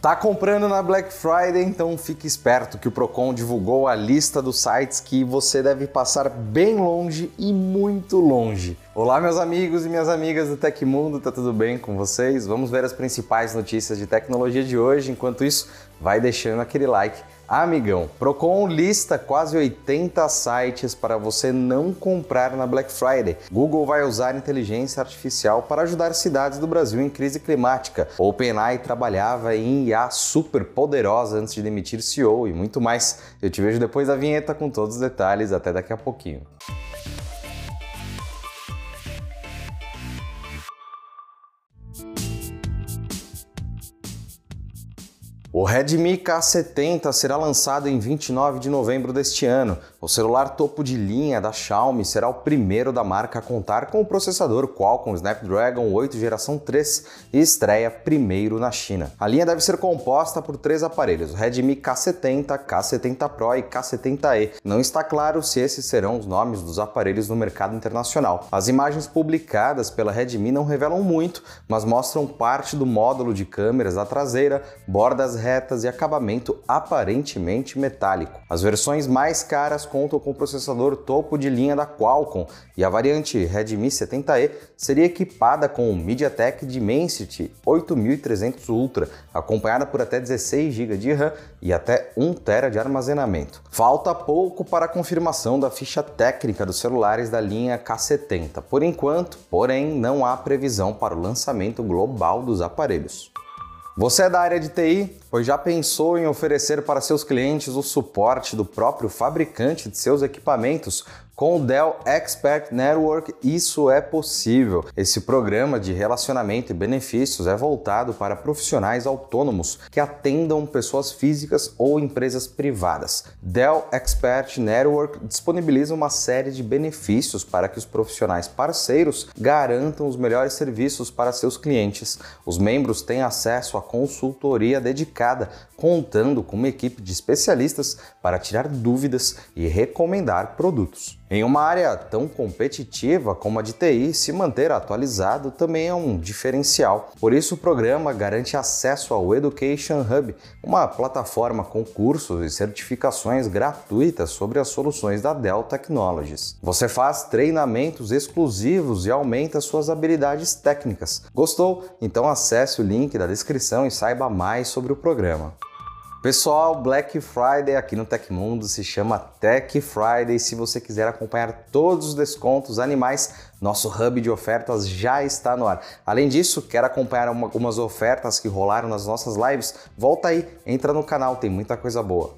Tá comprando na Black Friday? Então fique esperto que o Procon divulgou a lista dos sites que você deve passar bem longe e muito longe. Olá meus amigos e minhas amigas do Tecmundo, tá tudo bem com vocês? Vamos ver as principais notícias de tecnologia de hoje. Enquanto isso, vai deixando aquele like Amigão, Procon lista quase 80 sites para você não comprar na Black Friday. Google vai usar inteligência artificial para ajudar cidades do Brasil em crise climática. OpenAI trabalhava em IA super poderosa antes de demitir CEO e muito mais. Eu te vejo depois da vinheta com todos os detalhes. Até daqui a pouquinho. O Redmi K70 será lançado em 29 de novembro deste ano. O celular topo de linha da Xiaomi será o primeiro da marca a contar com o processador Qualcomm Snapdragon 8 geração 3 e estreia primeiro na China. A linha deve ser composta por três aparelhos: Redmi K70, K70 Pro e K70e. Não está claro se esses serão os nomes dos aparelhos no mercado internacional. As imagens publicadas pela Redmi não revelam muito, mas mostram parte do módulo de câmeras da traseira, bordas retas e acabamento aparentemente metálico. As versões mais caras contam com o processador topo de linha da Qualcomm e a variante Redmi 70e seria equipada com o MediaTek Dimensity 8300 Ultra, acompanhada por até 16 GB de RAM e até 1 TB de armazenamento. Falta pouco para a confirmação da ficha técnica dos celulares da linha K70. Por enquanto, porém, não há previsão para o lançamento global dos aparelhos. Você é da área de TI? Pois já pensou em oferecer para seus clientes o suporte do próprio fabricante de seus equipamentos com o Dell Expert Network, isso é possível. Esse programa de relacionamento e benefícios é voltado para profissionais autônomos que atendam pessoas físicas ou empresas privadas. Dell Expert Network disponibiliza uma série de benefícios para que os profissionais parceiros garantam os melhores serviços para seus clientes. Os membros têm acesso a consultoria dedicada, contando com uma equipe de especialistas para tirar dúvidas e recomendar produtos. Em uma área tão competitiva como a de TI, se manter atualizado também é um diferencial. Por isso, o programa garante acesso ao Education Hub, uma plataforma com cursos e certificações gratuitas sobre as soluções da Dell Technologies. Você faz treinamentos exclusivos e aumenta suas habilidades técnicas. Gostou? Então acesse o link da descrição e saiba mais sobre o programa. Pessoal, Black Friday aqui no Tecmundo se chama Tech Friday. Se você quiser acompanhar todos os descontos animais, nosso hub de ofertas já está no ar. Além disso, quer acompanhar algumas ofertas que rolaram nas nossas lives? Volta aí, entra no canal, tem muita coisa boa.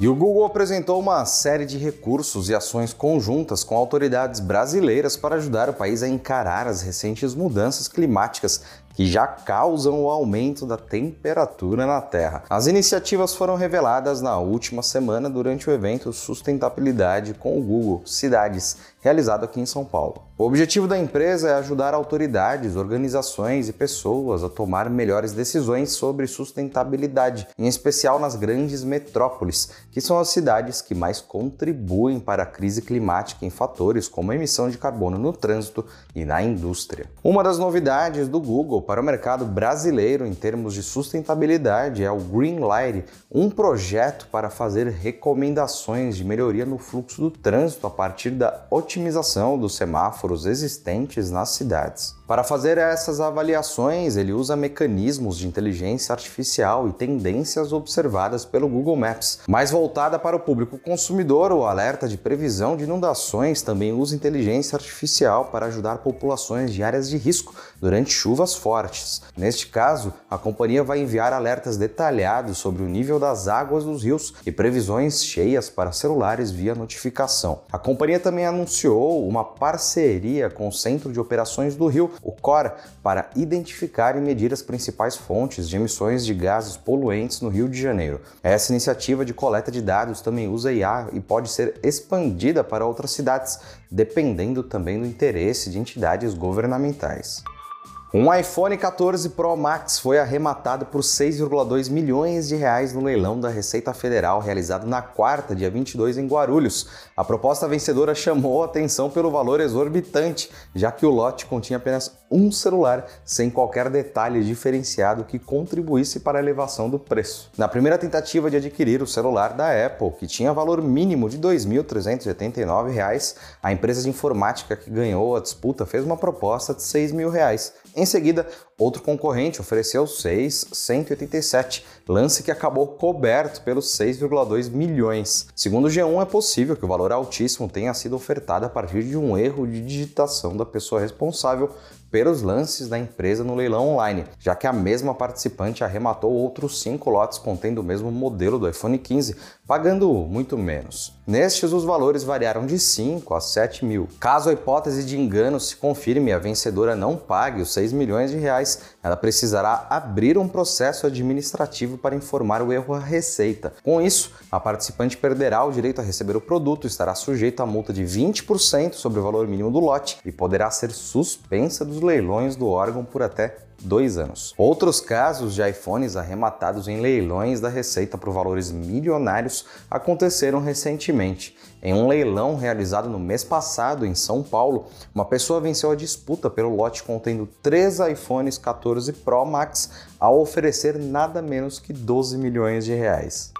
E o Google apresentou uma série de recursos e ações conjuntas com autoridades brasileiras para ajudar o país a encarar as recentes mudanças climáticas que já causam o aumento da temperatura na Terra. As iniciativas foram reveladas na última semana durante o evento Sustentabilidade com o Google Cidades, realizado aqui em São Paulo. O objetivo da empresa é ajudar autoridades, organizações e pessoas a tomar melhores decisões sobre sustentabilidade, em especial nas grandes metrópoles, que são as cidades que mais contribuem para a crise climática em fatores como a emissão de carbono no trânsito e na indústria. Uma das novidades do Google para o mercado brasileiro em termos de sustentabilidade é o Greenlight, um projeto para fazer recomendações de melhoria no fluxo do trânsito a partir da otimização dos semáforos existentes nas cidades. Para fazer essas avaliações, ele usa mecanismos de inteligência artificial e tendências observadas pelo Google Maps. Mais voltada para o público consumidor, o alerta de previsão de inundações também usa inteligência artificial para ajudar populações de áreas de risco durante chuvas fortes. Neste caso, a companhia vai enviar alertas detalhados sobre o nível das águas dos rios e previsões cheias para celulares via notificação. A companhia também anunciou uma parceria com o Centro de Operações do Rio o CORA, para identificar e medir as principais fontes de emissões de gases poluentes no Rio de Janeiro. Essa iniciativa de coleta de dados também usa IA e pode ser expandida para outras cidades, dependendo também do interesse de entidades governamentais. Um iPhone 14 Pro Max foi arrematado por 6,2 milhões de reais no leilão da Receita Federal realizado na quarta, dia 22, em Guarulhos. A proposta vencedora chamou atenção pelo valor exorbitante, já que o lote continha apenas um celular, sem qualquer detalhe diferenciado que contribuísse para a elevação do preço. Na primeira tentativa de adquirir o celular da Apple, que tinha valor mínimo de R$ 2.389, a empresa de informática que ganhou a disputa fez uma proposta de R$ 6 mil. Em seguida, outro concorrente ofereceu 6,187, lance que acabou coberto pelos 6,2 milhões. Segundo o G1, é possível que o valor altíssimo tenha sido ofertado a partir de um erro de digitação da pessoa responsável pelos lances da empresa no leilão online, já que a mesma participante arrematou outros cinco lotes contendo o mesmo modelo do iPhone 15, pagando muito menos. Nestes, os valores variaram de 5 a 7 mil. Caso a hipótese de engano se confirme e a vencedora não pague os 6 milhões de reais, ela precisará abrir um processo administrativo para informar o erro à Receita. Com isso, a participante perderá o direito a receber o produto, estará sujeita a multa de 20% sobre o valor mínimo do lote e poderá ser suspensa dos leilões do órgão por até dois anos. Outros casos de iPhones arrematados em leilões da Receita por valores milionários aconteceram recentemente. Em um leilão realizado no mês passado em São Paulo, uma pessoa venceu a disputa pelo lote contendo três iPhones 14 Pro Max ao oferecer nada menos que 12 milhões de reais.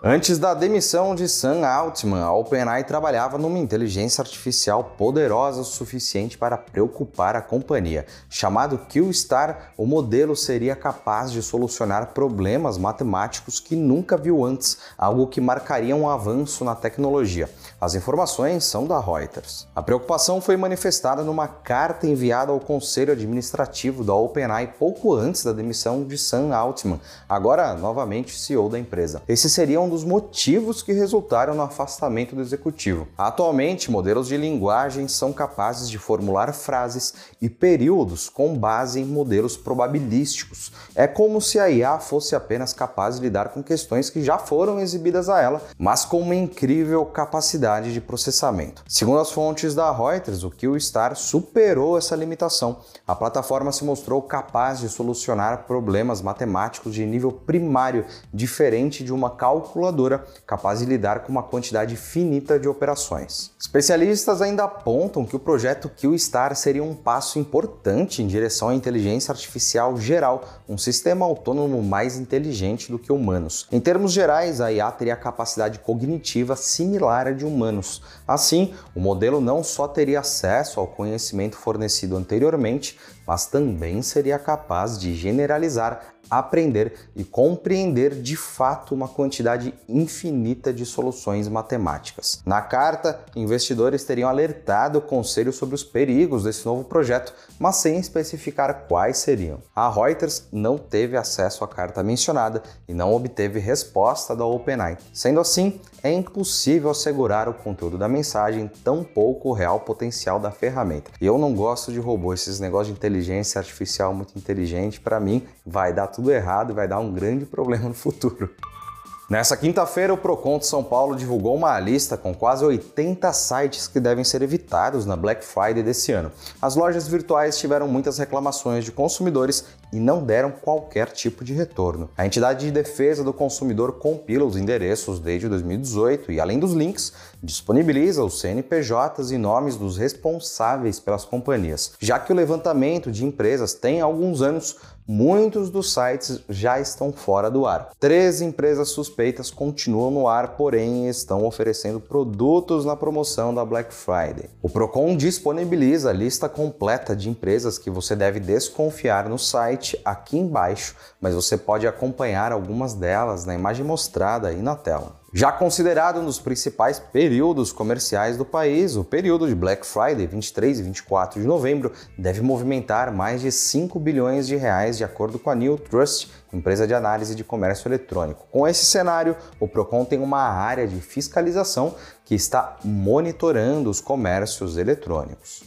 Antes da demissão de Sam Altman, a OpenAI trabalhava numa inteligência artificial poderosa o suficiente para preocupar a companhia. Chamado Q-Star, o modelo seria capaz de solucionar problemas matemáticos que nunca viu antes, algo que marcaria um avanço na tecnologia. As informações são da Reuters. A preocupação foi manifestada numa carta enviada ao conselho administrativo da OpenAI pouco antes da demissão de Sam Altman, agora novamente CEO da empresa. Esse seria um um dos motivos que resultaram no afastamento do executivo. Atualmente, modelos de linguagem são capazes de formular frases e períodos com base em modelos probabilísticos. É como se a IA fosse apenas capaz de lidar com questões que já foram exibidas a ela, mas com uma incrível capacidade de processamento. Segundo as fontes da Reuters, o QStar superou essa limitação. A plataforma se mostrou capaz de solucionar problemas matemáticos de nível primário, diferente de uma calculação calculadora capaz de lidar com uma quantidade finita de operações. Especialistas ainda apontam que o projeto QStar seria um passo importante em direção à inteligência artificial geral, um sistema autônomo mais inteligente do que humanos. Em termos gerais, a IA teria capacidade cognitiva similar à de humanos. Assim, o modelo não só teria acesso ao conhecimento fornecido anteriormente, mas também seria capaz de generalizar aprender e compreender de fato uma quantidade infinita de soluções matemáticas. Na carta, investidores teriam alertado o conselho sobre os perigos desse novo projeto, mas sem especificar quais seriam. A Reuters não teve acesso à carta mencionada e não obteve resposta da OpenAI. Sendo assim, é impossível assegurar o conteúdo da mensagem, tampouco o real potencial da ferramenta. E eu não gosto de robô, esses negócios de inteligência artificial muito inteligente, para mim vai dar tudo errado e vai dar um grande problema no futuro. Nessa quinta-feira, o Procon de São Paulo divulgou uma lista com quase 80 sites que devem ser evitados na Black Friday desse ano. As lojas virtuais tiveram muitas reclamações de consumidores e não deram qualquer tipo de retorno. A entidade de defesa do consumidor compila os endereços desde 2018 e, além dos links, disponibiliza os CNPJs e nomes dos responsáveis pelas companhias. Já que o levantamento de empresas tem alguns anos, muitos dos sites já estão fora do ar. Três empresas suspeitas continuam no ar, porém estão oferecendo produtos na promoção da Black Friday. O Procon disponibiliza a lista completa de empresas que você deve desconfiar no site aqui embaixo, mas você pode acompanhar algumas delas na imagem mostrada aí na tela. Já considerado um dos principais períodos comerciais do país, o período de Black Friday, 23 e 24 de novembro, deve movimentar mais de 5 bilhões de reais, de acordo com a New Trust, empresa de análise de comércio eletrônico. Com esse cenário, o Procon tem uma área de fiscalização que está monitorando os comércios eletrônicos.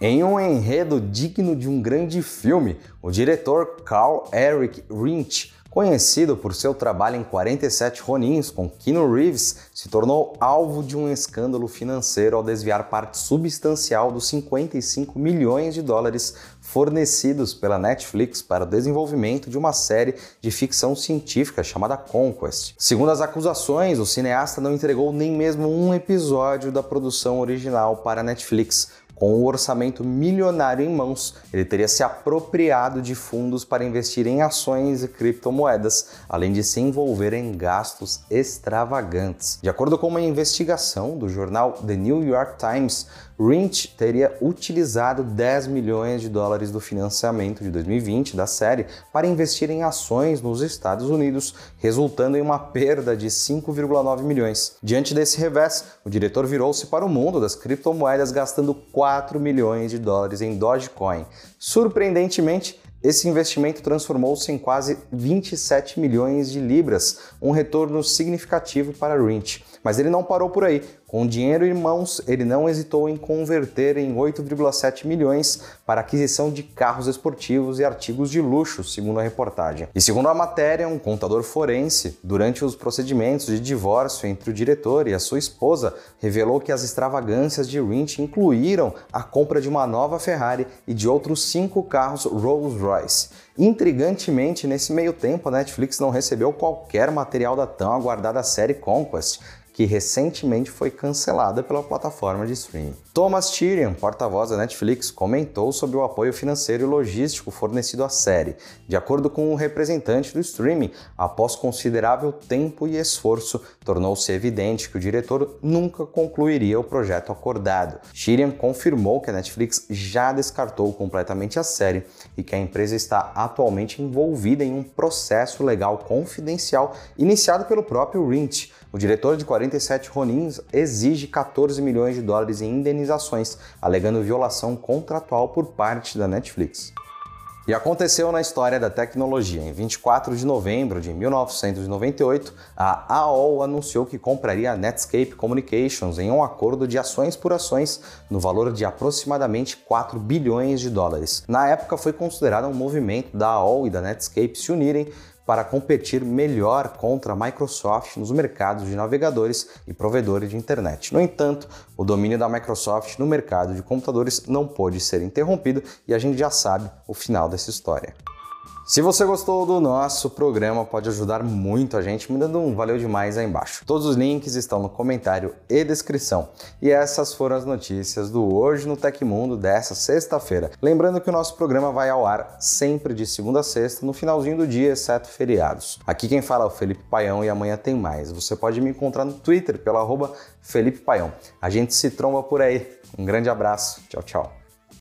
Em um enredo digno de um grande filme, o diretor Carl Eric Rinch Conhecido por seu trabalho em 47 Ronins com Keanu Reeves, se tornou alvo de um escândalo financeiro ao desviar parte substancial dos 55 milhões de dólares fornecidos pela Netflix para o desenvolvimento de uma série de ficção científica chamada Conquest. Segundo as acusações, o cineasta não entregou nem mesmo um episódio da produção original para a Netflix, com o um orçamento milionário em mãos, ele teria se apropriado de fundos para investir em ações e criptomoedas, além de se envolver em gastos extravagantes. De acordo com uma investigação do jornal The New York Times, Lynch teria utilizado 10 milhões de dólares do financiamento de 2020 da série para investir em ações nos Estados Unidos, resultando em uma perda de 5,9 milhões. Diante desse revés, o diretor virou-se para o mundo das criptomoedas gastando 4 milhões de dólares em Dogecoin. Surpreendentemente, esse investimento transformou-se em quase 27 milhões de libras, um retorno significativo para Lynch. Mas ele não parou por aí. Com dinheiro em mãos, ele não hesitou em converter em 8,7 milhões para aquisição de carros esportivos e artigos de luxo, segundo a reportagem. E segundo a matéria, um contador forense, durante os procedimentos de divórcio entre o diretor e a sua esposa, revelou que as extravagâncias de Lynch incluíram a compra de uma nova Ferrari e de outros cinco carros Rolls-Royce. Intrigantemente, nesse meio tempo, a Netflix não recebeu qualquer material da tão aguardada série Conquest, que recentemente foi cancelada pela plataforma de streaming. Thomas Tyrion, porta-voz da Netflix, comentou sobre o apoio financeiro e logístico fornecido à série. De acordo com o um representante do streaming, após considerável tempo e esforço, tornou-se evidente que o diretor nunca concluiria o projeto acordado. Tyrion confirmou que a Netflix já descartou completamente a série e que a empresa está atualmente envolvida em um processo legal confidencial iniciado pelo próprio Lynch o diretor de 47 Ronins exige 14 milhões de dólares em indenizações, alegando violação contratual por parte da Netflix. E aconteceu na história da tecnologia. Em 24 de novembro de 1998, a AOL anunciou que compraria a Netscape Communications em um acordo de ações por ações no valor de aproximadamente 4 bilhões de dólares. Na época foi considerado um movimento da AOL e da Netscape se unirem para competir melhor contra a Microsoft nos mercados de navegadores e provedores de internet. No entanto, o domínio da Microsoft no mercado de computadores não pôde ser interrompido e a gente já sabe o final dessa história. Se você gostou do nosso programa, pode ajudar muito a gente me dando um valeu demais aí embaixo. Todos os links estão no comentário e descrição. E essas foram as notícias do Hoje no Tecmundo dessa sexta-feira. Lembrando que o nosso programa vai ao ar sempre de segunda a sexta, no finalzinho do dia, exceto feriados. Aqui quem fala é o Felipe Paião e amanhã tem mais. Você pode me encontrar no Twitter pelo arroba Felipe Paião. A gente se tromba por aí. Um grande abraço. Tchau, tchau.